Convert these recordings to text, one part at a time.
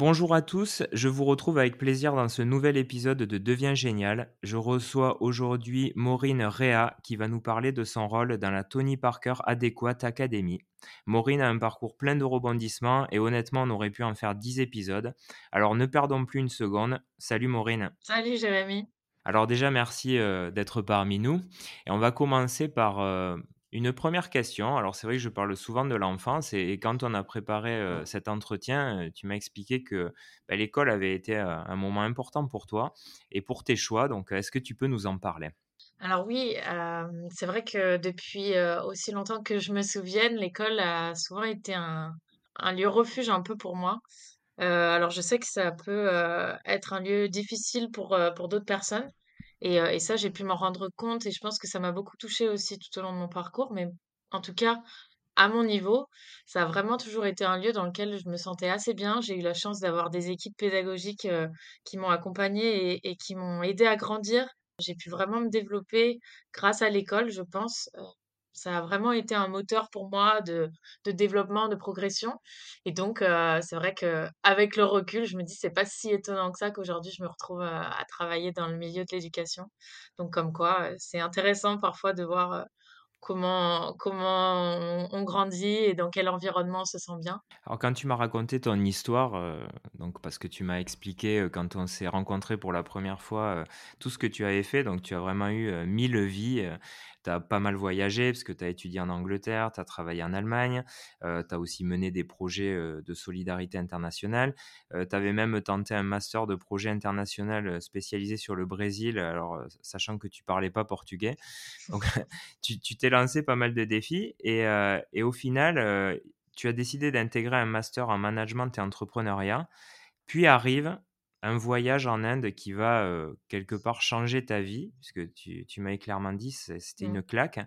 Bonjour à tous, je vous retrouve avec plaisir dans ce nouvel épisode de Deviens génial. Je reçois aujourd'hui Maureen Rea qui va nous parler de son rôle dans la Tony Parker Adequate Academy. Maureen a un parcours plein de rebondissements et honnêtement on aurait pu en faire 10 épisodes. Alors ne perdons plus une seconde. Salut Maureen. Salut Jérémy. Alors déjà merci euh, d'être parmi nous et on va commencer par euh, une première question, alors c'est vrai que je parle souvent de l'enfance et, quand on a préparé euh, cet entretien, euh, tu m'as expliqué que bah, l'école avait été euh, un moment important pour toi et pour tes choix. Donc, est-ce que tu peux nous en parler? Alors oui, c'est vrai que depuis aussi longtemps que je me souvienne, l'école a souvent été un, un lieu refuge un peu pour moi. alors je sais que ça peut être un lieu difficile pour, pour d'autres personnes. Et, euh, et ça, j'ai pu m'en rendre compte et je pense que ça m'a beaucoup touchée aussi tout au long de mon parcours. Mais en tout cas, à mon niveau, ça a vraiment toujours été un lieu dans lequel je me sentais assez bien. J'ai eu la chance d'avoir des équipes pédagogiques qui m'ont accompagnée et, qui m'ont aidé à grandir. J'ai pu vraiment me développer grâce à l'école, je pense. Ça a vraiment été un moteur pour moi de, de développement, de progression. Et donc, euh, c'est vrai que avec le recul, je me dis c'est pas si étonnant que ça qu'aujourd'hui je me retrouve à, à travailler dans le milieu de l'éducation. Donc, comme quoi, euh, c'est intéressant parfois de voir euh, comment comment on, grandit et dans quel environnement on se sent bien. Alors quand tu m'as raconté ton histoire, euh, donc parce que tu m'as expliqué euh, quand on s'est rencontrés pour la première fois euh, tout ce que tu avais fait, donc tu as vraiment eu euh, mille vies, tu as pas mal voyagé parce que tu as étudié en Angleterre, tu as travaillé en Allemagne, tu as aussi mené des projets euh, de solidarité internationale, tu avais même tenté un master de projet international euh, spécialisé sur le Brésil, alors euh, sachant que tu parlais pas portugais. Donc tu t'es lancé pas mal de défis et, euh, et au final, euh, tu as décidé d'intégrer un master en management et entrepreneuriat. Puis arrive un voyage en Inde qui va euh, quelque part changer ta vie, puisque tu, tu m'avais clairement dit c'était Mm. une claque.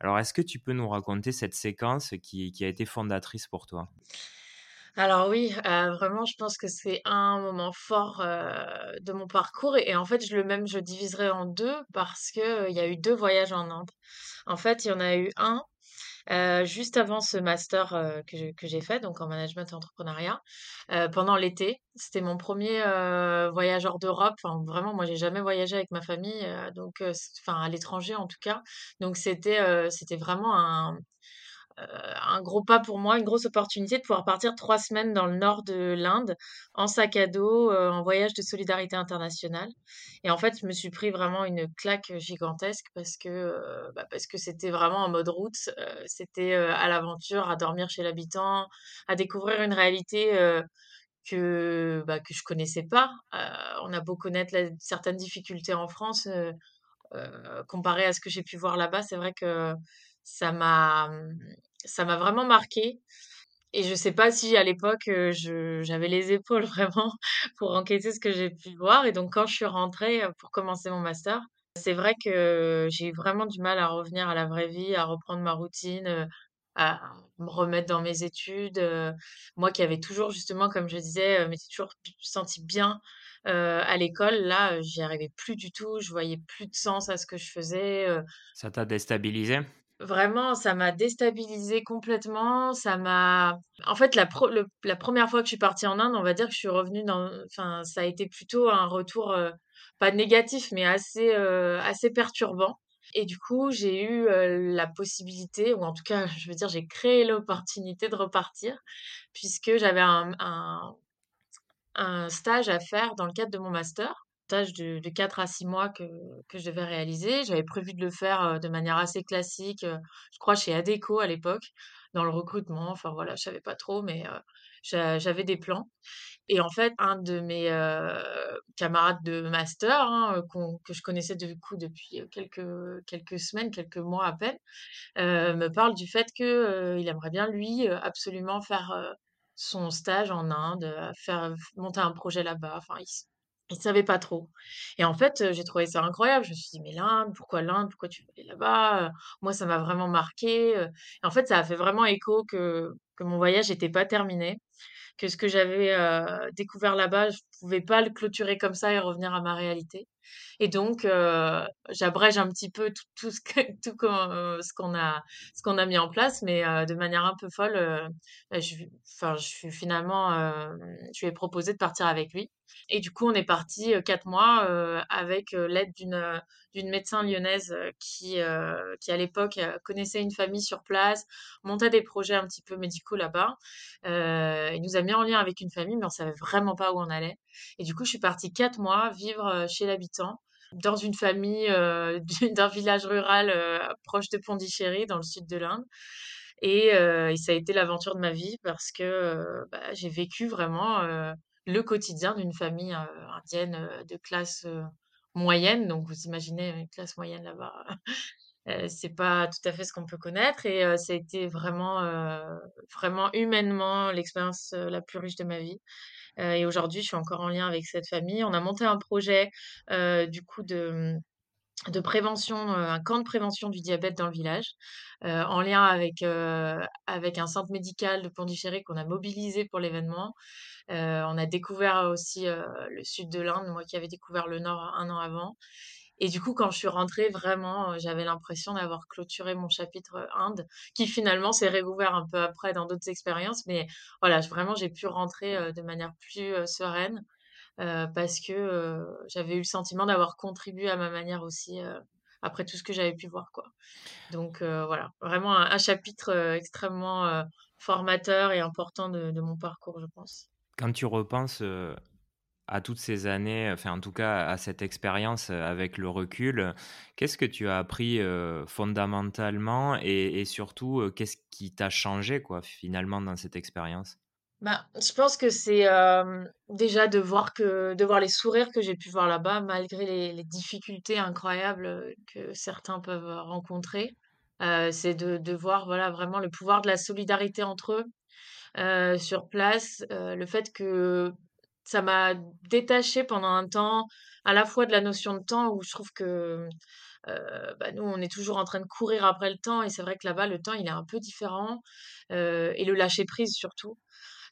Alors, est-ce que tu peux nous raconter cette séquence qui, qui a été fondatrice pour toi? Alors oui, heu, vraiment, je pense que c'est un moment fort, heu, de mon parcours et en fait, je le même je diviserai en 2 parce que, heu, il y a eu 2 voyages en Inde. En fait, il y en a eu un, heu, juste avant ce master, que j'ai que j'ai fait, donc en management et entrepreneuriat, pendant l'été. C'était mon premier er voyage hors d'Europe. Enfin, vraiment, moi, j'ai jamais voyagé avec ma famille, donc enfin, à l'étranger, en tout cas. Donc c'était, c'était vraiment un un gros pas pour moi, une grosse opportunité de pouvoir partir 3 semaines dans le nord de l'Inde en sac à dos, heu, en voyage de solidarité internationale et en fait, je me suis pris vraiment une claque, gigantesque parce que, heu, bah, parce que c'était vraiment en mode route, c'était, à l'aventure, à dormir chez l'habitant, à découvrir une réalité, que, bah, que je connaissais pas. On a beau connaître certaines difficultés en France, comparé à ce que j'ai pu voir là-bas, c'est vrai que ça m'a, mmh, ça m'a vraiment marquée et je sais pas si à l'époque, j'avais les épaules vraiment pour encaisser ce que j'ai pu voir et donc quand je suis rentrée, pour commencer mon master, c'est vrai que j'ai eu vraiment du mal à revenir à la vraie vie, à reprendre ma routine, à me remettre dans mes études. Moi qui avais toujours justement, comme je disais, m'étais toujours b sentie bien, à l'école, là, j'y arrivais plus du tout, je voyais plus de sens à ce que je faisais. Ça t'a déstabilisé? Vraiment, ça m'a déstabilisée complètement, ça m'a en fait, la pre le la première fois que je suis partie en Inde, on va dire que je suis revenue dans enfin, ça a été plutôt un retour, heu, pas négatif, mais assez, heu, assez perturbant et du coup, j'ai eu, heu, la possibilité ou en tout cas, je veux dire, j'ai créé l'opportunité de repartir puisque j'avais un un un stage à faire dans le cadre de mon master. Stage de de 4 à 6 mois que que je devais réaliser. J'avais prévu de le faire, de manière assez classique, je crois chez Adecco à l'époque, dans le recrutement. Enfin voilà, je savais pas trop, mais j'avais des plans et en fait, un de mes, camarades de master, hein, que je connaissais du coup depuis, quelques, quelques semaines, quelques mois à peine, me parle du fait que, heu, il aimerait bien lui, absolument faire, son stage en Inde, faire monter un projet là-bas. Enfin, s il savait pas trop et en fait, heu, j'ai trouvé ça incroyable. Je me suis dit: «Mais l'Inde, pourquoi l'Inde? Pourquoi tu veux aller là-bas?» heu, moi, ça m'a vraiment marquée, heu et en fait, ça a fait vraiment écho que que mon voyage était pas terminé, que ce que j'avais, découvert là-bas, je pouvais pas le clôturer comme ça et revenir à ma réalité Et donc, heu, j'abrège un petit peu tout tout ce qu'on, ce qu'on a mis en place, mais heu, de manière un peu folle, bah, je suis finalement, je lui ai proposé de partir avec lui et du coup, on est heu, 4 mois, avec, l'aide d'une, d'une médecin lyonnaise, qui, qui à l'époque, connaissait une famille sur place, montait des projets un petit peu médicaux là-bas. Il nous a mis en lien avec une famille, mais on savait vraiment pas où on allait et du coup, je suis partie 4 mois vivre, chez l'habitant dans une famille, d'un village rural, proche de Pondichéry, dans le sud de l'Inde et ça a été l'aventure de ma vie parce que, bah, j'ai vécu vraiment, le quotidien d'une famille, indienne, de classe, moyenne. Donc vous imaginez une classe moyenne là-bas, c'est pas tout à fait ce qu'on peut connaître et ça a été vraiment, vraiment humainement l'expérience, la plus riche de ma vie. Heu et aujourd'hui, je suis encore en lien avec cette famille. On a monté un projet, heu, du coup de, prévention, heu, un camp de prévention du diabète dans le village, en lien avec, avec un centre médical de Pondichéry qu'on a mobilisé pour l'événement. On a découvert aussi, le sud de l'Inde, moi qui avais découvert le nord un an avant et du coup, quand je suis rentrée, vraiment, heu, j'avais l'impression d'avoir clôturé mon chapitre, heu, Inde, qui finalement s'est réouvert un peu après dans d'autres expériences. Mais voilà, vraiment, j'ai pu rentrer, heu, de manière plus, sereine, parce que, j'avais eu le sentiment d'avoir contribué à ma manière aussi, après tout ce que j'avais pu voir, quoi. Donc voilà, vraiment un chapitre, extrêmement, formateur et important de de mon parcours, je pense. Quand tu repenses, à toutes ces années, enfin en tout cas à cette expérience, heu, avec le recul, qu'est-ce que tu as appris, heu, fondamentalement et surtout, heu, qu'est-ce qui t'a changé quoi, finalement dans cette expérience? Bah, je pense que c'est, déjà de voir que de voir les sourires que j'ai pu voir là-bas malgré les difficultés incroyables, que certains peuvent, rencontrer. C'est de voir, voilà, vraiment le pouvoir de la solidarité entre eux, sur place. Le fait que ça m'a détachée pendant un temps, à la fois de la notion de temps où je trouve que, bah, nous, on est toujours en train de courir après le temps et c'est vrai que là-bas, le temps, il est un peu différent, et le lâcher prise surtout.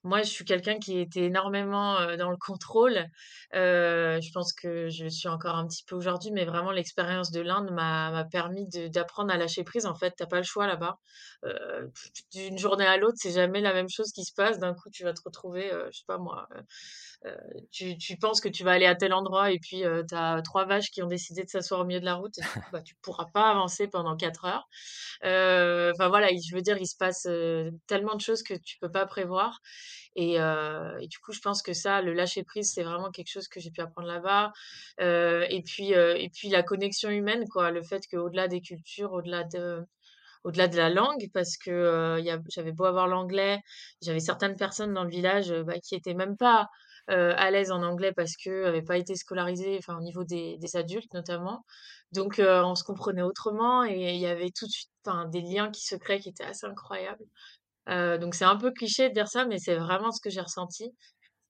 Moi, je suis quelqu'un qui était énormément, dans le contrôle. Je pense que je suis encore un petit peu aujourd'hui, mais vraiment l'expérience de l'Inde m'a permis d'apprendre à lâcher prise. En fait, tu as pas le choix là-bas. D'une journée à l'autre, c'est jamais la même chose qui se passe. D'un coup, tu vas te retrouver, je sais pas moi, tu tu penses que tu vas aller à tel endroit et puis, heu, tu as 3 vaches qui ont décidé de s'asseoir au milieu de la route et coup, bah, tu pourras pas avancer pendant 4 heures? Heu, enfin voilà, il je veux dire, il se passe, tellement de choses que tu peux pas prévoir et du coup, je pense que ça, le lâcher prise, c'est vraiment quelque chose que j'ai pu apprendre là-bas. Et puis, et puis la connexion humaine, quoi. Le fait qu'au-delà des cultures, au-delà de au-delà de la langue, parce que, j'avais beau avoir l'anglais, j'avais certaines personnes dans le village, bah, qui étaient même pas, à l'aise en anglais parce qu'eux avaient pas été scolarisés, enfin au niveau des des adultes notamment. Donc, heu, on se comprenait autrement et il y avait tout de suite, des liens qui se créaient qui étaient assez incroyables. Heu, donc c'est un peu cliché de dire ça, mais c'est vraiment ce que j'ai ressenti.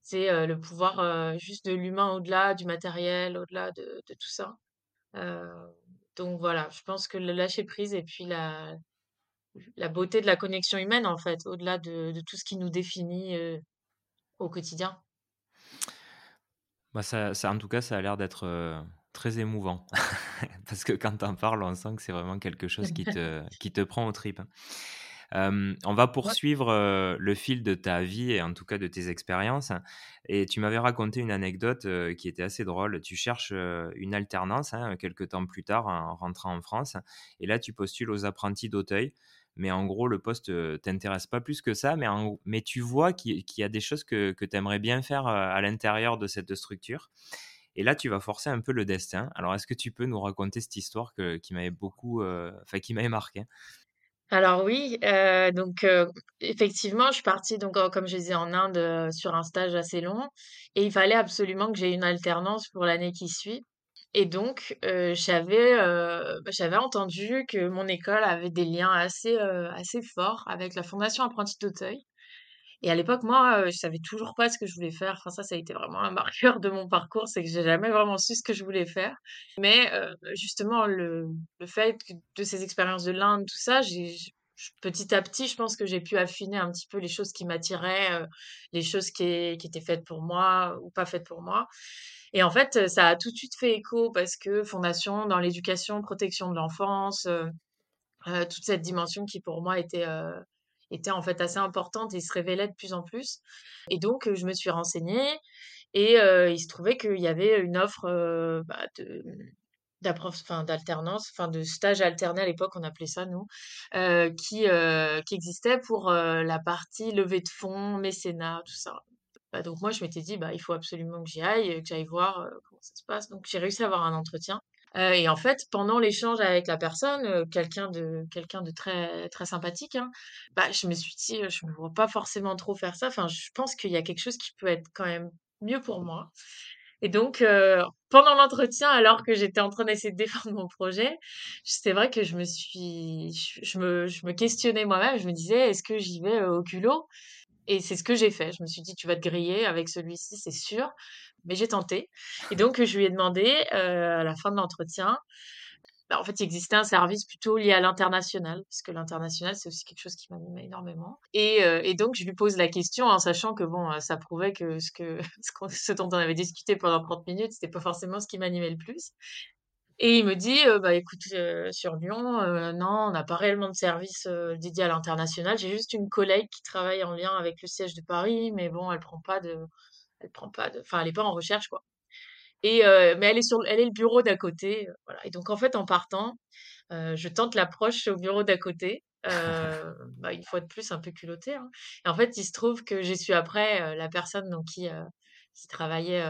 C'est, heu, le pouvoir, heu, juste de l'humain au-delà du matériel, au-delà de de tout ça. Heu, donc voilà, je pense que le lâcher prise et puis la la beauté de la connexion humaine, en fait, au-delà de de tout ce qui nous définit, au quotidien. Bah, ça ça en tout cas, ça a l'air d'être, heu, très émouvant. Parce que quand tu en parles, on sent que c'est vraiment quelque chose qui te qui te prend aux tripes. Hem, on va poursuivre, le fil de ta vie et en tout cas de tes expériences. Et tu m'avais raconté une anecdote, qui était assez drôle. Tu cherches, une alternance, hein, quelque temps plus tard en rentrant en France. Et là tu postules aux apprentis d'Auteuil, mais en gros le poste, heu, t'intéresse pas plus que ça, mais mais tu vois qu'il y a des choses que que tu aimerais bien faire, heu, à l'intérieur de cette structure et là tu vas forcer un peu le destin. Alors est-ce que tu peux nous raconter cette histoire qui m'avait beaucoup, enfin qui m'avait marqué? Alors oui, donc effectivement, je suis partie donc comme je disais en Inde, sur un stage assez long et il fallait absolument que j'ai une alternance pour l'année qui suit et donc j'avais, heu, bah, j'avais entendu que mon école avait des liens assez, heu, assez forts avec la Fondation Apprentis d'Auteuil et à l'époque, moi, je savais toujours pas ce que je voulais faire. Enfin ça, ça a été vraiment un marqueur de mon parcours, c'est que j'ai jamais vraiment su ce que je voulais faire. Mais justement le le fait de ces expériences de l'Inde, tout ça, petit à petit, je pense que j'ai pu affiner un petit peu les choses qui m'attiraient, les choses qui étaient faites pour moi ou pas faites pour moi et en fait, ça a tout de suite fait écho parce que fondation dans l'éducation, protection de l'enfance, toute cette dimension qui pour moi était, était en fait assez importante et se révélait de plus en plus et donc je me suis renseignée et il se trouvait qu'il y avait une offre, heu, bah, d'alternance, enfin de stage alterné à l'époque, on appelait ça nous, qui, qui existait pour, la partie levée de fonds, mécénat, tout ça. Bah, donc moi je m'étais dit: «Bah, il faut absolument que j'y aille, que j'aille voir, comment ça se passe». Donc j'ai réussi à avoir un entretien, et en fait pendant l'échange avec la personne, quelqu'un de quelqu'un de très très sympathique, hein, bah, je me suis dit: «Je me vois pas forcément trop faire ça, enfin je pense qu'il y a quelque chose qui peut être quand même mieux pour moi» et donc pendant l'entretien, alors que j'étais en train d'essayer de défendre mon projet, c'est vrai que je me suis je me je me questionnais moi-même, je me disais: «Est-ce que j'y vais, au culot?» Et c'est ce que j'ai fait. Je me suis dit: «Tu vas te griller avec celui-ci, c'est sûr», mais j'ai tenté et donc je lui ai demandé, à la fin de l'entretien, bah, en fait, il existait un service plutôt lié à l'international, parce que l'international, c'est aussi quelque chose qui m'animait énormément et donc je lui pose la question en sachant que bon, ça prouvait que ce que ce dont on avait discuté pendant 30 minutes, c'était pas forcément ce qui m'animait le plus et il me dit, «Bah, écoute, heu, sur Lyon, heu, non, on n'a pas réellement de service, dédié à l'international. J'ai juste une collègue qui travaille en lien avec le siège de Paris, mais bon, elle prend pas de elle prend pas de enfin, elle est pas en recherche, quoi et mais elle est sur elle est le bureau d'à côté, voilà. Et donc en fait, en partant, je tente l'approche au bureau d'à côté, bah, une fois de plus un peu culottée, hein. Et en fait, il se trouve que j'ai su après, la personne donc qui, qui travaillait,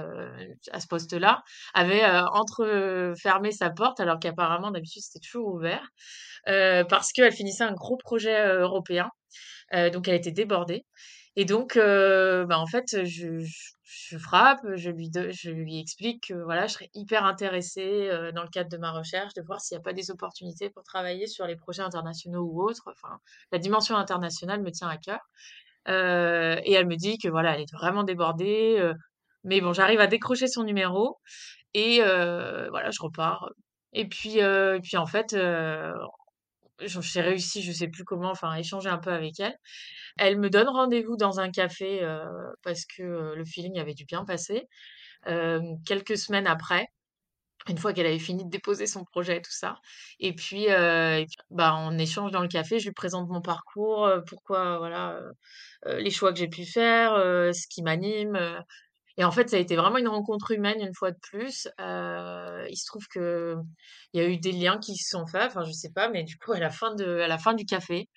à ce poste-là avait, entrefermé sa porte alors qu'apparemment d'habitude c'était toujours ouvert, parce qu'elle finissait un gros projet, européen, donc elle était débordée et donc bah, en fait, je je frappe, je lui je lui explique que voilà, je serais hyper intéressée, dans le cadre de ma recherche, de voir s'il y a pas des opportunités pour travailler sur les projets internationaux ou autres. Enfin, la dimension internationale me tient à cœur, et elle me dit que voilà, elle est vraiment débordée, mais bon, j'arrive à décrocher son numéro et voilà, je repars, et puis, puis en fait, j'ai réussi, je sais plus comment, enfin, à échanger un peu avec elle. Elle me donne rendez-vous dans un café, parce que, le feeling avait dû bien passer, quelques semaines après, une fois qu'elle avait fini de déposer son projet et tout ça et puis, bah, on échange dans le café, je lui présente mon parcours, pourquoi voilà, les choix que j'ai pu faire, ce qui m'anime, et en fait, ça a été vraiment une rencontre humaine une fois de plus, heu, il se trouve qu'il y a eu des liens qui se sont faits, enfin, je sais pas, mais du coup, à la fin de à la fin du café,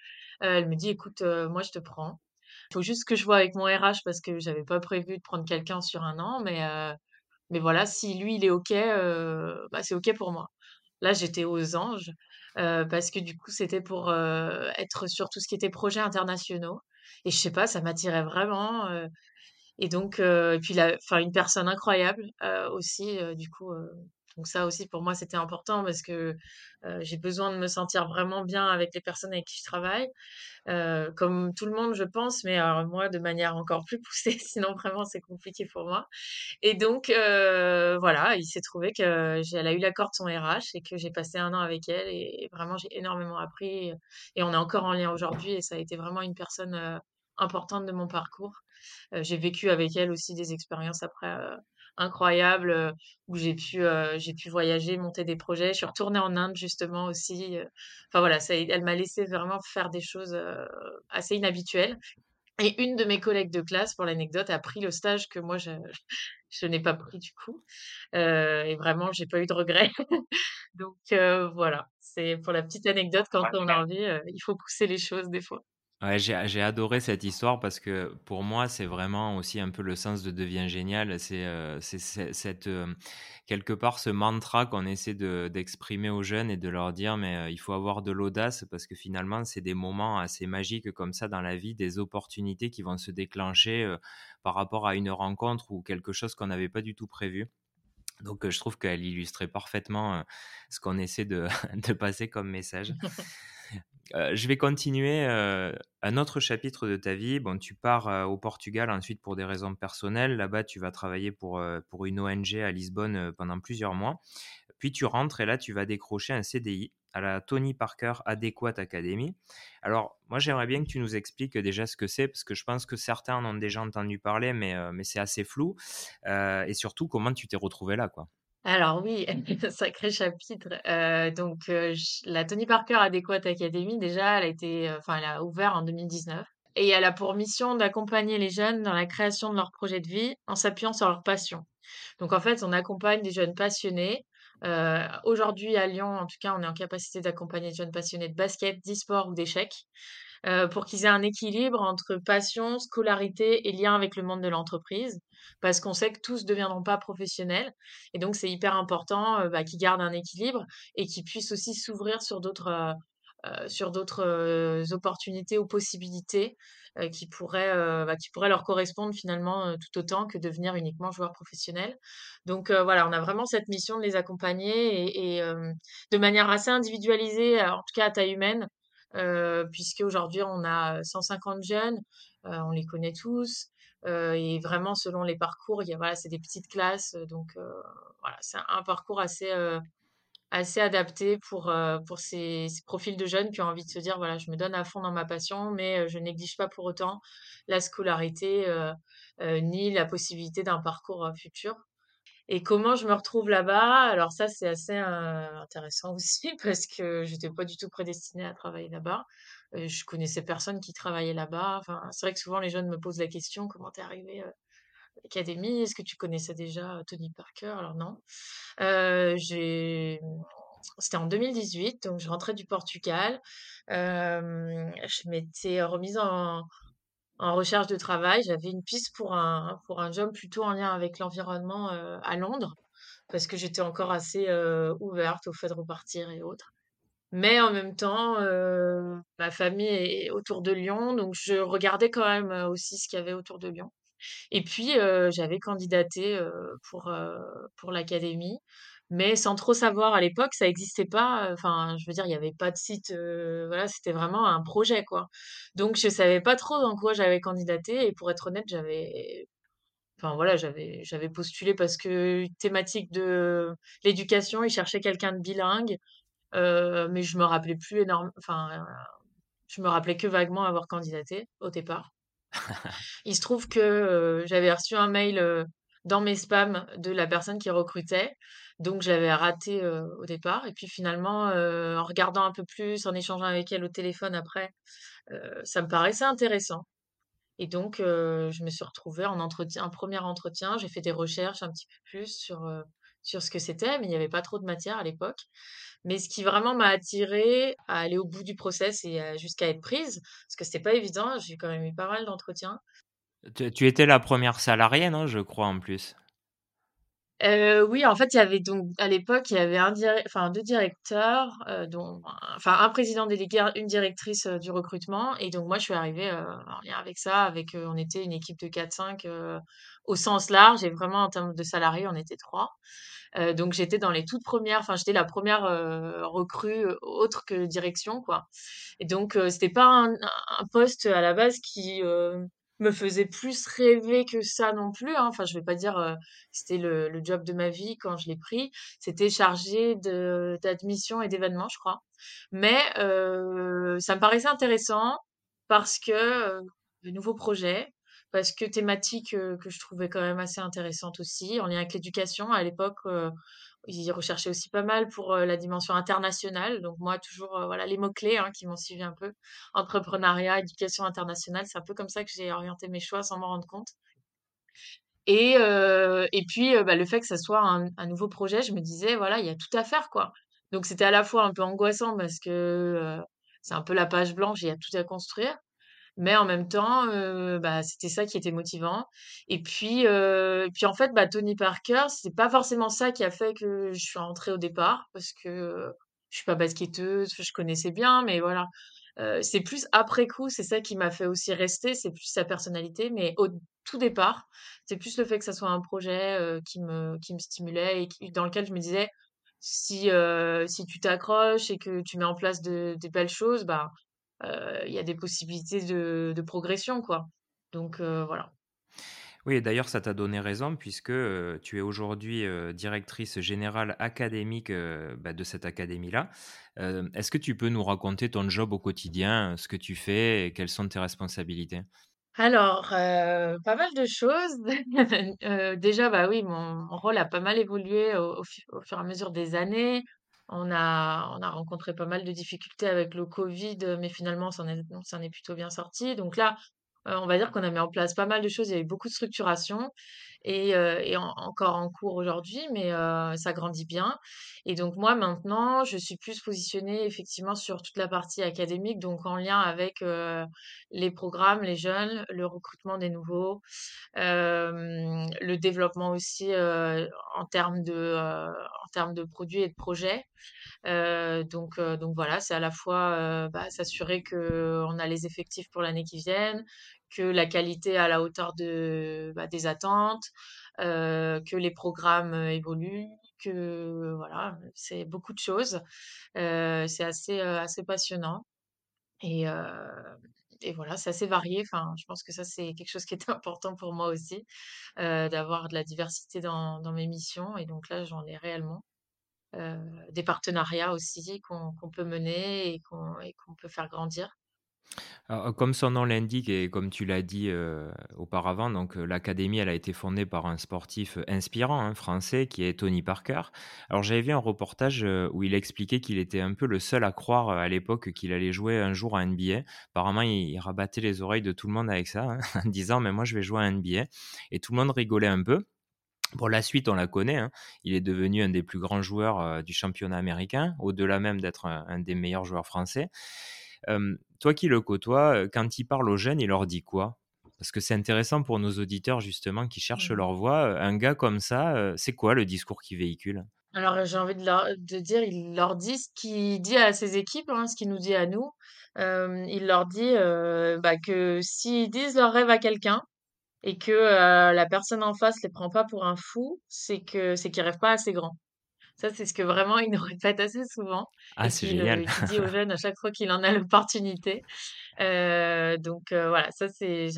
heu, elle me dit: «Écoute, heu, moi je te prends. Il faut juste que je vois avec mon RH parce que j'avais pas prévu de prendre quelqu'un sur un an, mais mais voilà, si lui il est OK, bah, c'est OK pour moi». Là, j'étais aux anges, parce que du coup, c'était pour, être sur tout ce qui était projets internationaux et je sais pas, ça m'attirait vraiment, et donc heu et puis la enfin, une personne incroyable, heu, aussi, heu, du coup, donc ça aussi pour moi, c'était important parce que, j'ai besoin de me sentir vraiment bien avec les personnes avec qui je travaille, comme tout le monde, je pense, mais alors moi de manière encore plus poussée, sinon vraiment c'est compliqué pour moi et donc voilà, il s'est trouvé que elle a eu l'accord de son RH et que j'ai passé un an avec elle et vraiment j'ai énormément appris et on est encore en lien aujourd'hui et ça a été vraiment une personne, importante de mon parcours. J'ai vécu avec elle aussi des expériences après, incroyables, où j'ai pu, j'ai pu voyager, monter des projets. Je suis retournée en Inde justement aussi, enfin voilà, ça elle m'a laissé vraiment faire des choses, assez inhabituelles et une de mes collègues de classe, pour l'anecdote, a pris le stage que moi je je n'ai pas pris du coup, et vraiment j'ai pas eu de regrets. Donc voilà, c'est pour la petite anecdote quand on a envie, il faut pousser les choses des fois. Ouais, j'ai adoré cette histoire parce que pour moi, c'est vraiment aussi un peu le sens de Deviens génial. C'est euh, cette, euh, quelque part ce mantra qu'on essaie de, d'exprimer aux jeunes et de leur dire, mais euh, il faut avoir de l'audace parce que finalement, c'est des moments assez magiques comme ça dans la vie, des opportunités qui vont se déclencher par rapport à une rencontre ou quelque chose qu'on n'avait pas du tout prévu. Donc, je trouve qu'elle illustrait parfaitement ce qu'on essaie de, de passer comme message. Je vais continuer un autre chapitre de ta vie. Bon, tu pars au Portugal ensuite pour des raisons personnelles. Là-bas, tu vas travailler pour, pour une ONG à Lisbonne pendant plusieurs mois. Puis tu rentres et là, tu vas décrocher un CDI à la Tony Parker Adequate Academy. Alors, moi, j'aimerais bien que tu nous expliques déjà ce que c'est, parce que je pense que certains en ont déjà entendu parler, mais, mais c'est assez flou. Et surtout, comment tu t'es retrouvé là, quoi. Alors oui, sacré chapitre. Euh, donc la Tony Parker Adequate Academy, déjà, elle a été, enfin, elle a ouvert en 2019 et elle a pour mission d'accompagner les jeunes dans la création de leur projet de vie en s'appuyant sur leur passion. Donc en fait, on accompagne des jeunes passionnés euh, aujourd'hui, à Lyon, en tout cas, on est en capacité d'accompagner des jeunes passionnés de basket, d'e-sport ou d'échecs euh, pour qu'ils aient un équilibre entre passion, scolarité et lien avec le monde de l'entreprise. Parce qu'on sait que tous ne deviendront pas professionnels. Et donc, c'est hyper important euh, bah, qu'ils gardent un équilibre et qu'ils puissent aussi s'ouvrir sur d'autres sur d'autres opportunités ou possibilités euh, qui pourraient, euh, bah, qui pourraient leur correspondre finalement euh, tout autant que devenir uniquement joueur professionnel. Donc voilà, on a vraiment cette mission de les accompagner et, de manière assez individualisée, en tout cas à taille humaine, puisque aujourd'hui on a 150 jeunes, on les connaît tous. et vraiment, selon les parcours, il y a, voilà, c'est des petites classes. Donc, voilà, c'est un, parcours assez, assez adapté pour, euh, pour ces, profils de jeunes qui ont envie de se dire, voilà, je me donne à fond dans ma passion, mais euh, je néglige pas pour autant la scolarité euh, ni la possibilité d'un parcours futur. Et comment je me retrouve là-bas? Alors ça, c'est assez intéressant aussi parce que j'étais pas du tout prédestinée à travailler là-bas. je connaissais personne qui travaillait là-bas. Enfin, c'est vrai que souvent les jeunes me posent la question, comment t'es arrivée à l'académie? Est-ce que tu connaissais déjà Tony Parker? Alors non. j'ai c'était en 2018, donc je rentrais du Portugal. je m'étais remise en, en recherche de travail. J'avais une piste pour un, pour un job plutôt en lien avec l'environnement à Londres, parce que j'étais encore assez ouverte au fait de repartir et autres. Mais en même temps, ma famille est autour de Lyon, donc je regardais quand même aussi ce qu'il y avait autour de Lyon. Et puis, j'avais candidaté pour, pour l'académie mais sans trop savoir à l'époque, ça n'existait pas. Enfin, je veux dire, il n'y avait pas de site. voilà, c'était vraiment un projet, quoi. Donc, je savais pas trop dans quoi j'avais candidaté. Et pour être honnête, j'avais, enfin voilà, j'avais, j'avais postulé parce que thématique de l'éducation, ils cherchaient quelqu'un de bilingue, mais je me rappelais plus énorme. Enfin, je me rappelais que vaguement avoir candidaté au départ. Il se trouve que j'avais reçu un mail dans mes spams de la personne qui recrutait. Donc j'avais raté au départ. Et puis finalement, en regardant un peu plus, en échangeant avec elle au téléphone après, ça me paraissait intéressant. Et donc je me suis retrouvée en premier entretien. J'ai fait des recherches un petit peu plus sur, ce que c'était, mais il n'y avait pas trop de matière à l'époque. Mais ce qui vraiment m'a attirée à aller au bout du process et jusqu'à être prise, parce que c'était pas évident, j'ai quand même eu pas mal d'entretiens. Tu, étais la première salariée, non, je crois, en plus? Euh, oui, en fait, il y avait donc à l'époque, il y avait un enfin deux directeurs, euh, dont enfin un président délégué, une directrice euh, du recrutement, et donc moi je suis arrivée en lien avec ça, avec on était une équipe de 4-5 au sens large, et vraiment en termes de salariés, on était trois. donc j'étais dans les toutes premières, enfin j'étais la première recrue autre que direction, quoi. Et donc c'était pas un, un, poste à la base qui me faisait plus rêver que ça non plus. Hein. Enfin, je vais pas dire euh, c'était le, le, job de ma vie quand je l'ai pris. C'était chargé d'admission et d'événements, je crois. Mais euh, ça me paraissait intéressant parce que euh, de nouveaux projets, parce que thématique euh, que je trouvais quand même assez intéressante aussi, en lien avec l'éducation. À l'époque, euh, ils recherchaient aussi pas mal pour euh, la dimension internationale. Donc moi, toujours, voilà, les mots-clés hein, qui m'ont suivi un peu. Entrepreneuriat, éducation internationale, c'est un peu comme ça que j'ai orienté mes choix sans m'en rendre compte. Et, et puis, bah, le fait que ça soit un, un, nouveau projet, je me disais, voilà, il y a tout à faire, quoi. Donc c'était à la fois un peu angoissant parce que c'est un peu la page blanche, il y a tout à construire. Mais en même temps, bah, c'était ça qui était motivant. Et puis, puis en fait, bah, Tony Parker, c'est pas forcément ça qui a fait que je suis rentrée au départ, parce que je suis pas basketteuse, je connaissais bien, mais voilà. c'est plus après coup, c'est ça qui m'a fait aussi rester, c'est plus sa personnalité, mais au tout départ, c'est plus le fait que ça soit un projet qui me qui me stimulait et dans lequel je me disais si si tu t'accroches et que tu mets en place de, des belles choses, bah il y a des possibilités de, de progression, quoi. Donc voilà. Oui d'ailleurs ça t'a donné raison puisque, heu, tu es aujourd'hui, directrice générale académique, bah, de cette académie-là. Est-ce que tu peux nous raconter ton job au quotidien, ce que tu fais et quelles sont tes responsabilités? Alors, pas mal de choses. Déjà, bah, oui, mon rôle a pas mal évolué au au fu au fur et à mesure des années. On a on a rencontré pas mal de difficultés avec le covid, mais finalement on s'en est est plutôt bien sortis. Donc là, on va dire qu'on a mis en place pas mal de choses. Il y a eu beaucoup de structuration et en encore en cours aujourd'hui, mais heu, ça grandit bien et donc moi maintenant, je suis plus positionnée effectivement sur toute la partie académique, donc en lien avec, les programmes, les jeunes, le recrutement des nouveaux, le développement aussi, en termes de, en termes de produits et de projets. Donc donc voilà, c'est à la fois, heu, bah, s'assurer qu'on a les effectifs pour l'année qui vienne, que la qualité à la hauteur de, bah, des attentes, que les programmes, évoluent, que voilà, c'est beaucoup de choses. C'est assez, assez passionnant et et voilà, c'est assez varié. Enfin, je pense que ça, c'est quelque chose qui est important pour moi aussi, d'avoir de la diversité dans dans mes missions et donc là, j'en ai réellement. Des partenariats aussi qu'on qu'on peut mener et qu'on peut faire grandir. Comme son nom l'indique et comme tu l'as dit, auparavant, donc, l'académie, elle a été fondée par un sportif, inspirant, hein, français, qui est Tony Parker. Alors j'avais vu un reportage, où il expliquait qu'il était un peu le seul à croire, à l'époque qu'il allait jouer un jour à NBA. Apparemment, il rabattait les oreilles de tout le monde avec ça, hein, en disant: «Mais moi, je vais jouer à NBA» et tout le monde rigolait un peu. Bon, la suite, on la connaît, hein. Il est devenu un des plus grands joueurs, du championnat américain, au-delà même d'être un des meilleurs joueurs français. Toi qui le côtoies, heu, quand il parle aux jeunes, il leur dit quoi? Parce que c'est intéressant pour nos auditeurs justement qui cherchent Mmh leur voie, heu, un gars comme ça, heu, c'est quoi le discours qu'il véhicule? Alors, j'ai envie de leur de dire, il leur dit ce qu'il dit à ses équipes, hein, ce qu'il nous dit à nous. Il leur dit, bah, que s'ils disent leur rêve à quelqu'un et que, la personne en face les prend pas pour un fou, c'est que c'est qu'ils rêvent pas assez grand. Ça, c'est ce que vraiment il nous répète assez souvent. Ah, c'est génial. qu'il dit aux jeunes à chaque fois qu'il en a l'opportunité. Heu, donc heu, voilà, ça c'est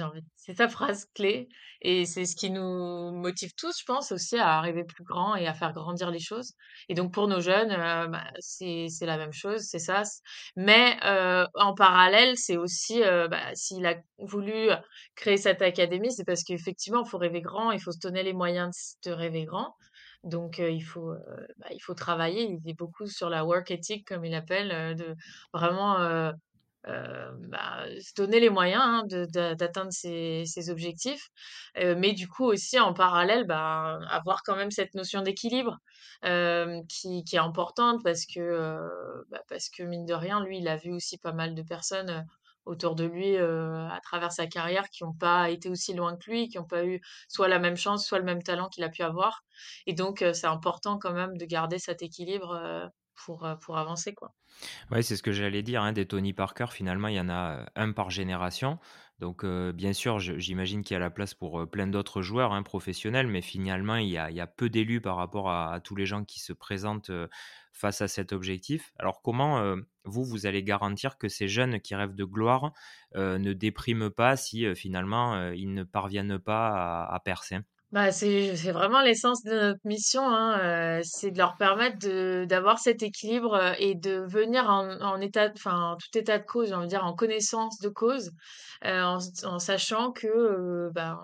sa phrase clé. Et c'est ce qui nous motive tous, je pense, aussi à arriver plus grand et à faire grandir les choses. Et donc pour nos jeunes, heu, bah, c'est la même chose, c'est ça, mais en parallèle, c'est aussi, bah, s'il a voulu créer cette académie, c'est parce qu'effectivement, il faut rêver grand, il faut se donner les moyens de de rêver grand donc il faut, bah, il faut travailler. Il est beaucoup sur la work ethic comme il appelle, de vraiment, bah, se donner les moyens, hein, d'atteindre ses ses objectifs, mais du coup aussi en parallèle, bah, avoir quand même cette notion d'équilibre, qui qui est importante parce que, bah, parce que mine de rien, lui, il a vu aussi pas mal de personnes, autour de lui, heu, à travers sa carrière qui ont pas été aussi loin que lui, qui ont pas eu soit la même chance, soit le même talent qu'il a pu avoir. Et donc heu, c'est important quand même de garder cet équilibre, heu, pour, heu, pour avancer, quoi. Ouais, c'est ce que j'allais dire, hein, des Tony Parker, finalement, il y en a, heu, 1 par génération. Donc, heu, bien sûr, j'imagine qu'il y a la place pour, plein d'autres joueurs, hein, professionnels, mais finalement, il y a peu d'élus par rapport à tous les gens qui se présentent, face à cet objectif. Alors comment, vous, vous allez garantir que ces jeunes qui rêvent de gloire, ne dépriment pas si, finalement, ils ne parviennent pas à percer? Bah, c'est c'est vraiment l'essence de notre mission, hein, heu, c'est de leur permettre de d'avoir cet équilibre, heu, et de venir en en état enfin, en tout état de cause, j'ai envie dire, en connaissance de cause, heu, en en sachant que, heu, ben,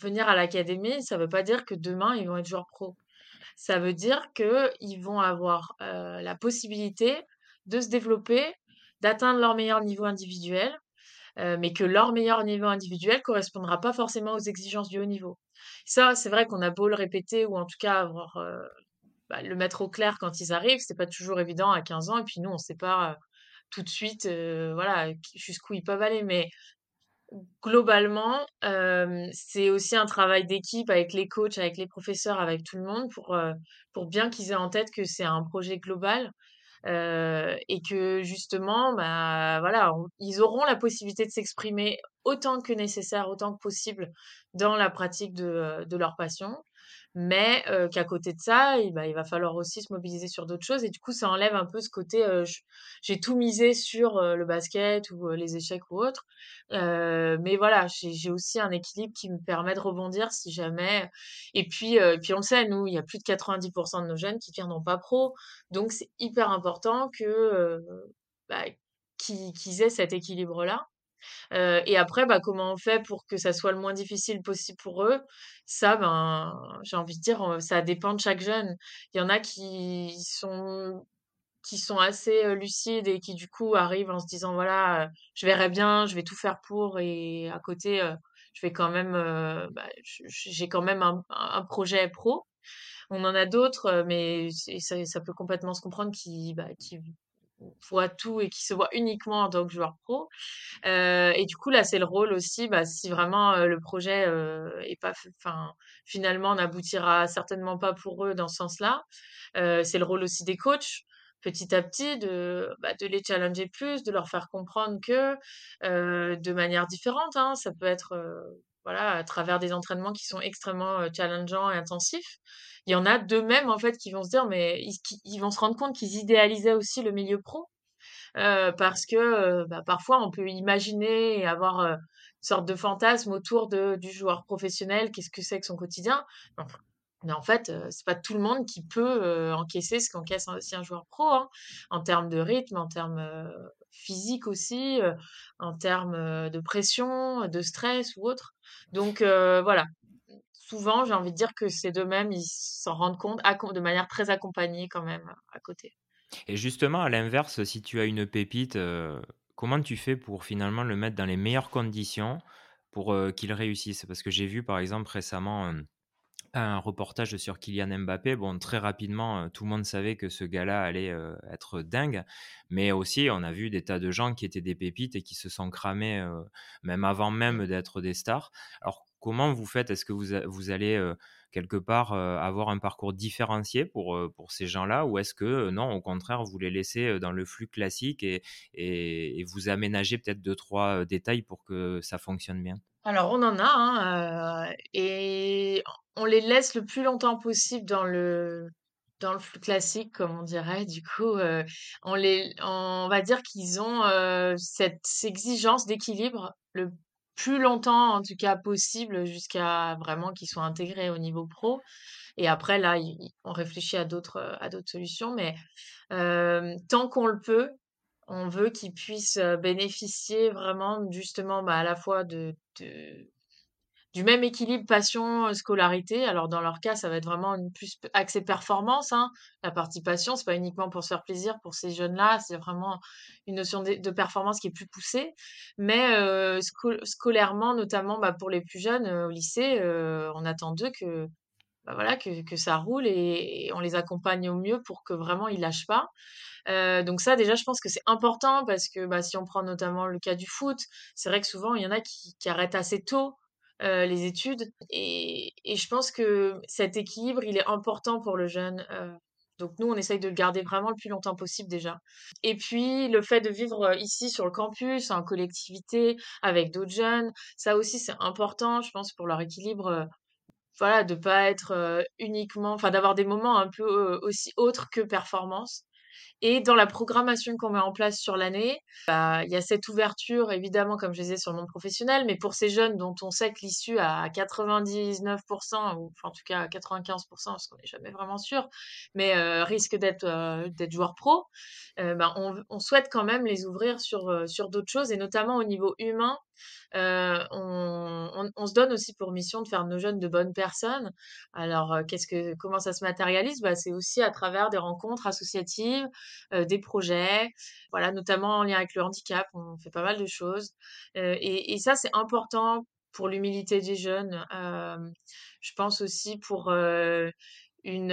venir à l'académie, ça veut pas dire que demain ils vont être joueurs pro. Ça veut dire qu'ils vont avoir, heu, la possibilité de se développer, d'atteindre leur meilleur niveau individuel, heu, mais que leur meilleur niveau individuel correspondra pas forcément aux exigences du haut niveau. Ça, c'est vrai qu'on a beau le répéter ou en tout cas heu, bah, le mettre au clair quand ils arrivent, c'est pas toujours évident à 15 ans et puis nous, on sait pas, heu, tout de suite, voilà, jusqu'où ils peuvent aller. Mais globalement, c'est aussi un travail d'équipe avec les coachs, avec les professeurs, avec tout le monde pour, pour bien qu'ils aient en tête que c'est un projet global Heu et que justement, bah, voilà, ils auront la possibilité de s'exprimer autant que nécessaire, autant que possible dans la pratique de, heu, de leur passion. Mais heu, qu'à côté de ça, et bah, il va falloir aussi se mobiliser sur d'autres choses et du coup, ça enlève un peu ce côté, heu, j j'ai tout misé sur, le basket ou, les échecs ou autre. Mais voilà, j'ai aussi un équilibre qui me permet de rebondir si jamais et puis, et puis on sait, nous, il y a plus de 90% de nos jeunes qui deviendront pas pro, donc c'est hyper important que, bah, qu'ils aient cet équilibre-là. Et après, bah, comment on fait pour que ça soit le moins difficile possible pour eux? Ça, ben, j'ai envie de dire, ça dépend de chaque jeune. Il y en a qui sont qui sont assez, lucides et qui, du coup, arrivent en se disant: «Voilà, je verrai bien, je vais tout faire pour» et à côté, je vais quand même, bah, j'ai quand même un projet pro. On en a d'autres, mais ça ça peut complètement se comprendre qui, bah, qui voient tout et qui se voient uniquement en tant que joueur pro. Et du coup, là, c'est le rôle aussi, bah, si vraiment, le projet, est pas enfin, finalement n'aboutira certainement pas pour eux dans ce sens-là, c'est le rôle aussi des coachs, petit à petit de, bah, de les challenger plus, de leur faire comprendre que, de manière différente, hein, ça peut être, voilà, à travers des entraînements qui sont extrêmement, heu, challengeants et intensifs. Il y en a d'eux-mêmes, en fait, qui vont se dire mais ils vont se rendre compte qu'ils idéalisaient aussi le milieu pro parce que, bah, parfois on peut imaginer et avoir, une sorte de fantasme autour de du joueur professionnel. Qu'est-ce que c'est que son quotidien? Mais en fait, c'est pas tout le monde qui peut, encaisser ce qu'encaisse aussi un joueur pro, hein, en termes de rythme, en termes, heu, physiques aussi, en termes, de pression, de stress ou autre. Donc voilà, souvent j'ai envie de dire que c'est d'eux-mêmes, ils s'en rendent compte de manière très accompagnée quand même, à côté. Et justement, à l'inverse, si tu as une pépite, comment tu fais pour finalement le mettre dans les meilleures conditions pour, qu'il réussisse? Parce que j'ai vu par exemple récemment, un reportage sur Kylian Mbappé. Bon, très rapidement, heu, tout le monde savait que ce gars-là allait, heu, être dingue, mais aussi on a vu des tas de gens qui étaient des pépites et qui se sont cramés, heu, même avant même d'être des stars. Alors comment vous faites? Est-ce que vous vous allez, quelque part, avoir un parcours différencié pour, pour ces gens-là? Ou est-ce que, non, au contraire, vous les laissez, dans le flux classique et et vous aménagez peut-être deux trois détails pour que ça fonctionne bien? Alors on en a, hein, et on les laisse le plus longtemps possible dans le dans le flux classique, comme on dirait. Du coup, on les on va dire qu'ils ont, heu, cette exigence d'équilibre le plus longtemps, en tout cas possible, jusqu'à vraiment qu'ils soient intégrés au niveau pro. Et après là, on réfléchit à d'autres, d'autres solutions mais hem, tant qu'on le peut, on veut qu'ils puissent, heu, bénéficier vraiment justement, bah, à la fois de du même équilibre passion, heu, scolarité. Alors dans leur cas, ça va être vraiment une plus p axé performance, hein. La partie passion, c'est pas uniquement pour se faire plaisir pour ces jeunes-là, c'est vraiment une notion de performance qui est plus poussée. Mais scolairement, notamment, bah, pour les plus jeunes, heu, au lycée, on attend d'eux que, bah, voilà, que que ça roule et on les accompagne au mieux pour que vraiment ils lâchent pas. Donc ça déjà, je pense que c'est important parce que, bah, si on prend notamment le cas du foot, c'est vrai que souvent il y en a qui arrêtent assez tôt, heu, les études et et je pense que cet équilibre, il est important pour le jeune, heu, donc nous, on essaye de le garder vraiment le plus longtemps possible déjà. Et puis le fait de vivre, heu, ici sur le campus, en collectivité, avec d'autres jeunes, ça aussi c'est important, je pense pour leur équilibre, heu, voilà, de pas être, heu, uniquement enfin d'avoir des moments un peu, aussi autres que performance et dans la programmation qu'on met en place sur l'année, bah, il y a cette ouverture évidemment, comme je disais, sur le monde professionnel, mais pour ces jeunes dont on sait que l'issue à 99% ou enfin en tout cas à 95% parce qu'on n'est jamais vraiment sûr, mais heu, risque d'être, d'être joueur pro, heu, ben, on souhaite quand même les ouvrir heu, sur d'autres choses et notamment au niveau humain. Heu, on se donne aussi pour mission de faire nos jeunes de bonnes personnes. Alors, heu, qu'est-ce que comment ça se matérialise? Bah, c'est aussi à travers des rencontres associatives, heu, des projets, voilà, notamment en lien avec le handicap, on fait pas mal de choses, et ça, c'est important pour l'humilité des jeunes, je pense aussi pour, une,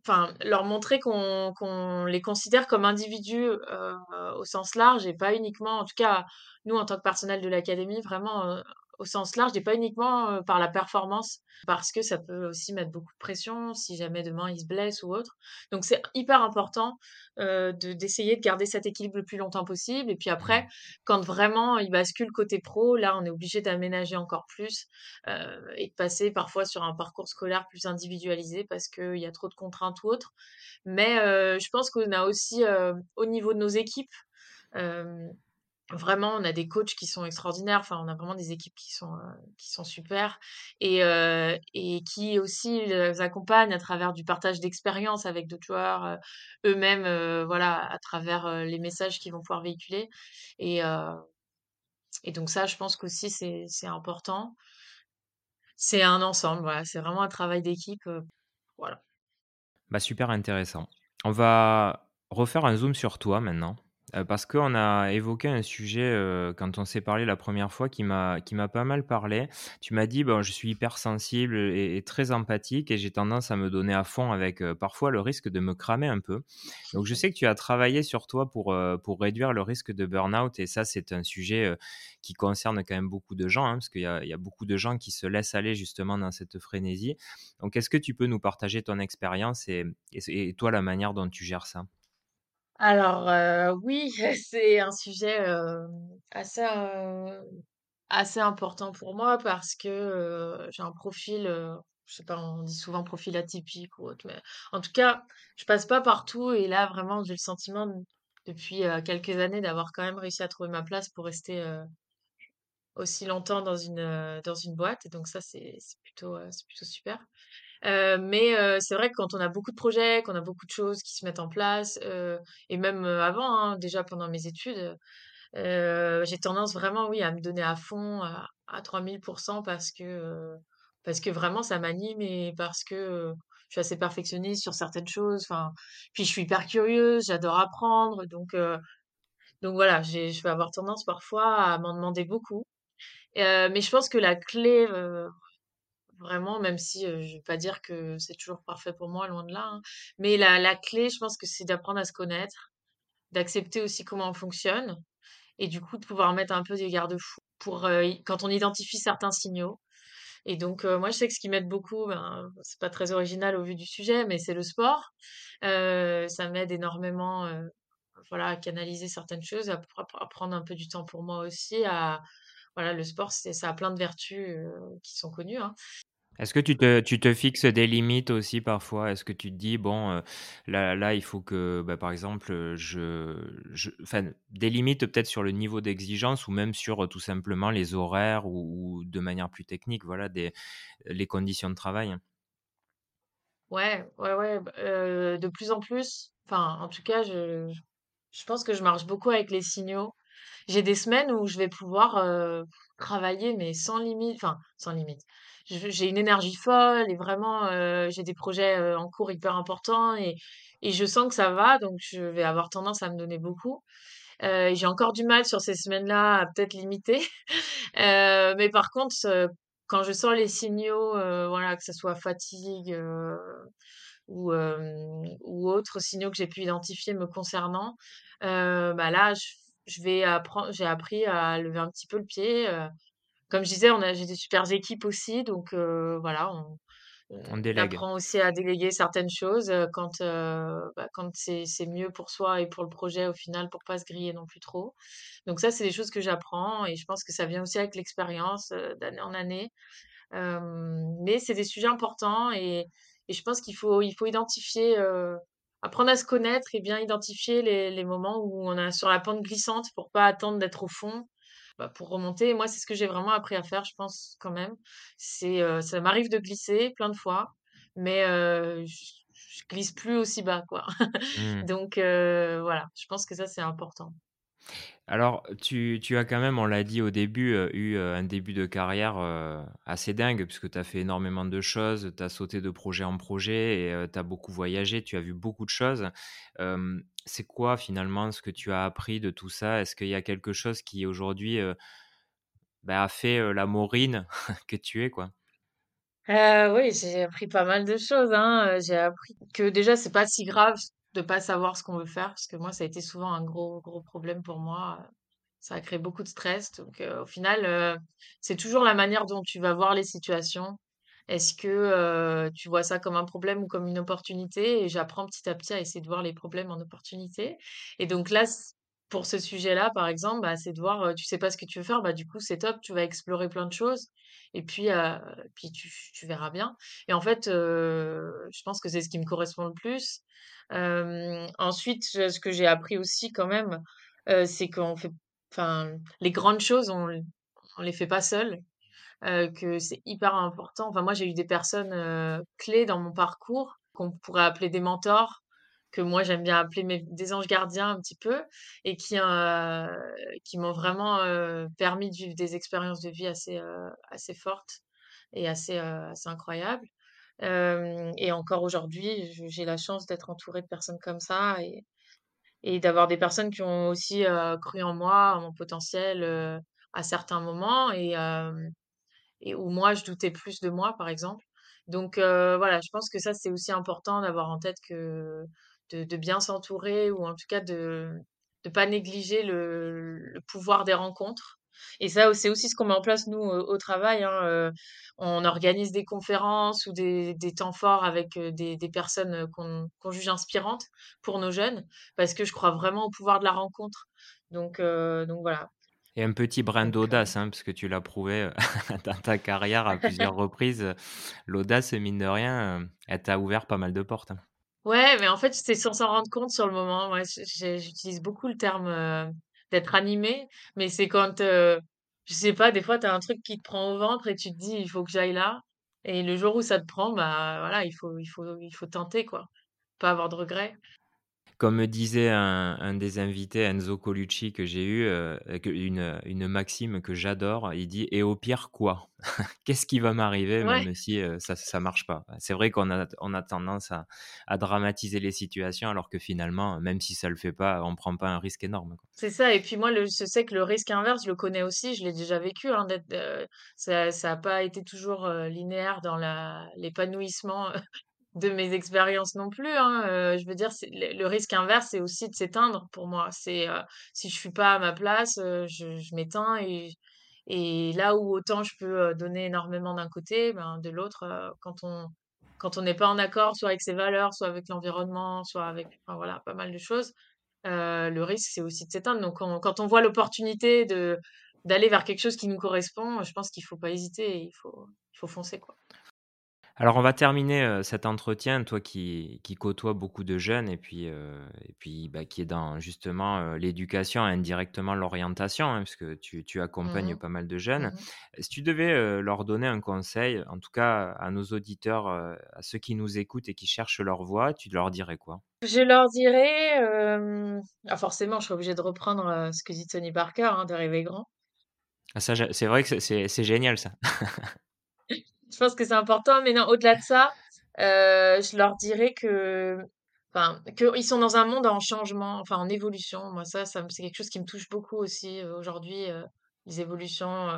enfin, leur montrer qu'on qu'on les considère comme individus, heu, au sens large et pas uniquement en tout cas, nous, en tant que personnel de l'académie, vraiment, heu, au sens large et pas uniquement, heu, par la performance, parce que ça peut aussi mettre beaucoup de pression si jamais demain il se blesse ou autre. Donc c'est hyper important, de d'essayer de garder cet équilibre le plus longtemps possible et puis Mmh. après, quand vraiment il bascule côté pro, là, on est obligé d'aménager encore plus, heu et de passer parfois sur un parcours scolaire plus individualisé parce qu'il y a trop de contraintes ou autre. Mais heu, je pense qu'on a aussi, au niveau de nos équipes, vraiment, on a des coachs qui sont extraordinaires. Enfin, on a vraiment des équipes qui sont, qui sont super et et qui aussi les accompagnent à travers du partage d'expériences avec d'autres joueurs, eux-mêmes, voilà, à travers, les messages qu'ils vont pouvoir véhiculer et et donc ça, je pense qu'aussi c'est c'est important. C'est un ensemble, voilà, c'est vraiment un travail d'équipe, voilà. Bah, super intéressant. On va refaire un zoom sur toi maintenant, heu, parce qu'on a évoqué un sujet, heu, quand on s'est parlé la première fois qui m'a pas mal parlé. Tu m'as dit: «Bon, je suis hypersensible et et très empathique et j'ai tendance à me donner à fond avec, heu, parfois le risque de me cramer un peu». Donc je sais que tu as travaillé sur toi pour, pour réduire le risque de burn-out et ça, c'est un sujet, qui concerne quand même beaucoup de gens, hein, parce qu'il y a il y a beaucoup de gens qui se laissent aller justement dans cette frénésie. Donc, est-ce que tu peux nous partager ton expérience et et et toi, la manière dont tu gères ça? Alors, heu, oui, c'est un sujet, hem, assez, important pour moi parce que, j'ai un profil, je sais pas, on dit souvent profil atypique ou autre, mais en tout cas, je passe pas partout et là, vraiment, j'ai le sentiment depuis, quelques années d'avoir quand même réussi à trouver ma place pour rester, aussi longtemps dans une, boîte et donc ça, c'est plutôt super. Heu, mais heu, c'est vrai que quand on a beaucoup de projets, qu'on a beaucoup de choses qui se mettent en place, heu et même, avant, hein, déjà pendant mes études, j'ai tendance vraiment, oui, à me donner à fond, à à 3000 parce que, parce que vraiment ça m'anime et parce que, je suis assez perfectionniste sur certaines choses, puis je suis hyper curieuse, j'adore apprendre donc donc voilà, je vais avoir tendance parfois à m'en demander beaucoup. Mais je pense que la clé, Vraiment, même si, je vais pas dire que c'est toujours parfait pour moi, loin de là, hein. Mais la la clé, je pense que c'est d'apprendre à se connaître, d'accepter aussi comment on fonctionne et du coup de pouvoir mettre un peu des garde-fous pour, quand on identifie certains signaux et donc moi je sais que ce qui m'aide beaucoup, ben, c'est pas très original au vu du sujet, mais c'est le sport. Ça m'aide énormément, voilà, à canaliser certaines choses, à à prendre un peu du temps pour moi aussi, à voilà, le sport, ça a plein de vertus, qui sont connues, hein. Est-ce que tu te fixes des limites aussi parfois? Est-ce que tu te dis: «Bon, là là, il faut que, bah, par exemple, je je» enfin, des limites peut-être sur le niveau d'exigence ou même sur, tout simplement les horaires ou de manière plus technique, voilà, des les conditions de travail? Ouais, ouais, ouais, de plus en plus, enfin, en tout cas, je je pense que je marche beaucoup avec les signaux. J'ai des semaines où je vais pouvoir, travailler, mais sans limite, enfin, sans limite. J'ai une énergie folle et vraiment, heu, j'ai des projets, heu, en cours hyper importants et et je sens que ça va, donc je vais avoir tendance à me donner beaucoup. Et j'ai encore du mal sur ces semaines-là à peut-être limiter. Mais par contre, quand je sens les signaux, voilà, que ça soit fatigue, ou ou autres signaux que j'ai pu identifier me concernant, bah, là, je je vais appren j'ai appris à lever un petit peu le pied, comme je disais, on a j'ai des supers équipes aussi, donc voilà, on On on délègue. apprend aussi à déléguer certaines choses, quand, bah, quand c'est mieux pour soi et pour le projet au final, pour pas se griller non plus trop. Donc ça, c'est des choses que j'apprends et je pense que ça vient aussi avec l'expérience, d'année en année. Mais c'est des sujets importants et et je pense qu'il faut il faut identifier, apprendre à se connaître et bien identifier les les moments où on est sur la pente glissante pour pas attendre d'être au fond, bah, pour remonter. Moi, c'est ce que j'ai vraiment appris à faire, je pense, quand même. C'est, ça m'arrive de glisser plein de fois, mais je je glisse plus aussi bas, quoi. Mmh. Donc voilà, je pense que ça, c'est important. Alors, tu as quand même, on l'a dit au début, heu, eu, heu, un début de carrière, heu, assez dingue puisque tu as fait énormément de choses, tu as sauté de projet en projet et tu as beaucoup voyagé, tu as vu beaucoup de choses. C'est quoi finalement ce que tu as appris de tout ça? Est-ce qu'il y a quelque chose qui aujourd'hui, bah, a fait, la Maureen que tu es, quoi? Oui, j'ai appris pas mal de choses, hein, j'ai appris que déjà c'est pas si grave de pas savoir ce qu'on veut faire, parce que moi ça a été souvent un gros, gros problème pour moi, Ça crée beaucoup de stress. Donc, au final, c'est toujours la manière dont tu vas voir les situations. Est-ce que, tu vois ça comme un problème ou comme une opportunité? Et j'apprends petit à petit à essayer de voir les problèmes en opportunité. Et donc là, pour ce sujet-là, par exemple, bah, c'est de voir, tu sais pas ce que tu veux faire, bah, du coup, c'est top, tu vas explorer plein de choses et puis, puis tu verras bien. Et en fait, je pense que c'est ce qui me correspond le plus. Ensuite, ce que j'ai appris aussi quand même, c'est qu'on fait enfin, les grandes choses, on on les fait pas seul, heu, que c'est hyper important. Enfin, moi, j'ai eu des personnes, heu, clés dans mon parcours qu'on pourrait appeler des mentors, que moi j'aime bien appeler des anges gardiens un petit peu et qui, heu, qui m'ont vraiment, permis de vivre des expériences de vie assez, assez fortes et assez, assez incroyables. Et encore aujourd'hui, j'ai la chance d'être entourée de personnes comme ça et d'avoir des personnes qui ont aussi, cru en moi, en mon potentiel, à certains moments et où moi je doutais plus de moi, par exemple. Donc voilà, je pense que ça, c'est aussi important d'avoir en tête que de bien s'entourer ou en tout cas de de pas négliger le pouvoir des rencontres. Et ça, c'est aussi ce qu'on met en place nous, au travail, hein, heu, on organise des conférences ou des des temps forts avec, heu, des des personnes, heu, qu'on qu'on juge inspirantes pour nos jeunes, parce que je crois vraiment au pouvoir de la rencontre. Donc donc voilà. Et un petit brin d'audace, hein, parce que tu l'as prouvé, dans ta carrière à plusieurs reprises, l'audace, mine de rien, elle t'a ouvert pas mal de portes, hein. Ouais, mais en fait, c'est sans s'en rendre compte sur le moment. J'ai j'utilise beaucoup le terme, d'être animé, mais c'est quand, heu, je sais pas, des fois, tu as un truc qui te prend au ventre et tu te dis: «Il faut que j'aille là» et le jour où ça te prend, bah, voilà, il faut il faut il faut tenter, quoi. Pas avoir de regrets. Comme me disait un un des invités, Enzo Colucci, que j'ai eu, que une, maxime que j'adore, il dit: «Et au pire, quoi? Qu'est-ce qui va m'arriver Ouais. même si, heu, ça ça marche pas?» c'est vrai qu'on a on a tendance à à dramatiser les situations alors que finalement, même si ça le fait pas, on prend pas un risque énorme. C'est ça et puis moi, le je sais que le risque inverse, je le connais aussi, je l'ai déjà vécu, hein, heu, ça ça a pas été toujours, linéaire dans l'épanouissement de mes expériences non plus, hein, heu, je veux dire, le risque inverse, c'est aussi de s'éteindre pour moi. C'est, heu, si je suis pas à ma place, heu, je m'éteins et et là où autant je peux, donner énormément d'un côté, ben, de l'autre, quand on quand on n'est pas en accord, soit avec ses valeurs, soit avec l'environnement, soit avec enfin voilà, pas mal de choses, le risque, c'est aussi de s'éteindre. Donc quand on voit l'opportunité de d'aller vers quelque chose qui nous correspond, je pense qu'il faut pas hésiter il faut il faut foncer, quoi. Alors on va terminer, cet entretien, toi qui qui côtoies beaucoup de jeunes et puis, et bah, qui est dans justement, l'éducation, indirectement l'orientation, hein, puisque tu tu Mmh accompagnes mh. pas mal de jeunes. Mmh mh. Si tu devais, leur donner un conseil, en tout cas à nos auditeurs, à ceux qui nous écoutent et qui cherchent leur voie, tu leur dirais quoi? Je leur dirais, ah forcément, je serais obligée de reprendre, ce que dit Tony Parker, hein, de rêver grand. Ah c'est vrai que c'est génial ça. Je pense que c'est important, mais non, au-delà de ça, heu, je leur dirais que enfin, qu'ils sont dans un monde en changement, enfin en évolution. Moi ça, c'est quelque chose qui me touche beaucoup aussi, heu, aujourd'hui, heu, les évolutions,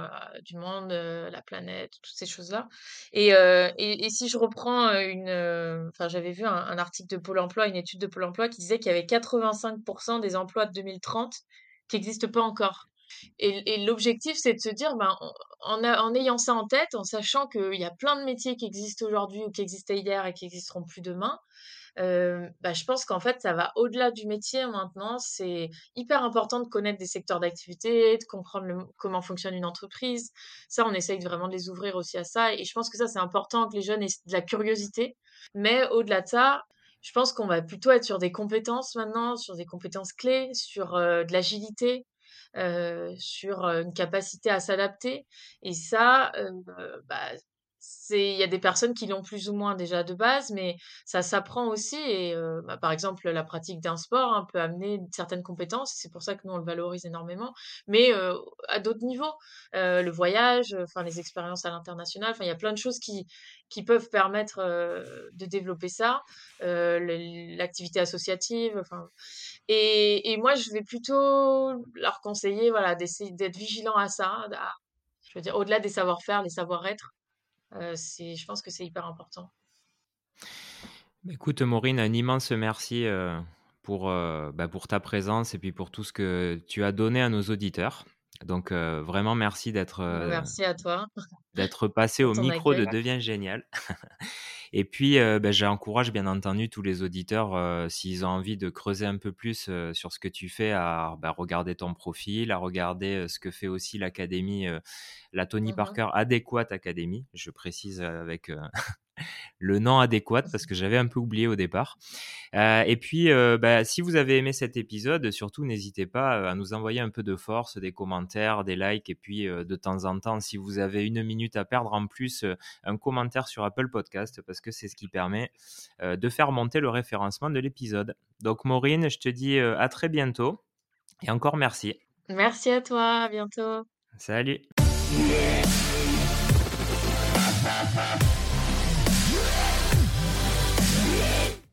du monde, la planète, toutes ces choses-là et si je reprends, une, enfin j'avais vu un article de Pôle emploi, une étude de Pôle emploi qui disait qu'il y avait 85% des emplois de 2030 qui existent pas encore. Et l'objectif, c'est de se dire, ben, en ayant ça en tête, en sachant qu'il y a plein de métiers qui existent aujourd'hui ou qui existaient hier et qui existeront plus demain, heu, bah, je pense qu'en fait, ça va au-delà du métier maintenant. C'est hyper important de connaître des secteurs d'activité, de comprendre comment fonctionne une entreprise. Ça, on essaye vraiment de les ouvrir aussi à ça et je pense que ça, c'est important que les jeunes aient de la curiosité. Mais au-delà de ça, je pense qu'on va plutôt être sur des compétences maintenant, sur des compétences clés, sur, heu, de l'agilité, sur, heu, une capacité à s'adapter et ça, heu, bah, il y a des personnes qui l'ont plus ou moins déjà de base, mais ça s'apprend aussi et bah, par exemple, la pratique d'un sport, hein, peut amener certaines compétences. C'est pour ça que nous, on le valorise énormément, mais à d'autres niveaux. Le voyage, enfin les expériences à l'international, enfin il y a plein de choses qui qui peuvent permettre, heu, de développer ça. Le l'activité associative, et moi, je vais plutôt leur conseiller, voilà, d'essayer d'être vigilant à ça, je veux dire, au-delà des savoir-faire, les savoir-être, c'est je pense que c'est hyper important. Bah, écoute Maureen, un immense merci, pour, bah, pour ta présence et puis pour tout ce que tu as donné à nos auditeurs. Donc, vraiment merci d'être, Merci à toi d'être passé au micro de. Devient Génial. Et puis, bah, j'encourage bien entendu tous les auditeurs, s'ils ont envie de creuser un peu plus, sur ce que tu fais à, bah, regarder ton profil, à regarder, ce que fait aussi l'académie, la Tony Mmh mh. Parker Adéquate Academy. Je précise, avec, le nom adéquat parce que j'avais un peu oublié au départ. Heu et puis, heu, bah, si vous avez aimé cet épisode, surtout n'hésitez pas, heu, à nous envoyer un peu de force, des commentaires, des likes et puis, de temps en temps, si vous avez une minute à perdre en plus, un commentaire sur Apple Podcast parce que c'est ce qui permet, de faire monter le référencement de l'épisode. Donc Maureen, je te dis, à très bientôt et encore merci. Merci à toi, à bientôt. Salut.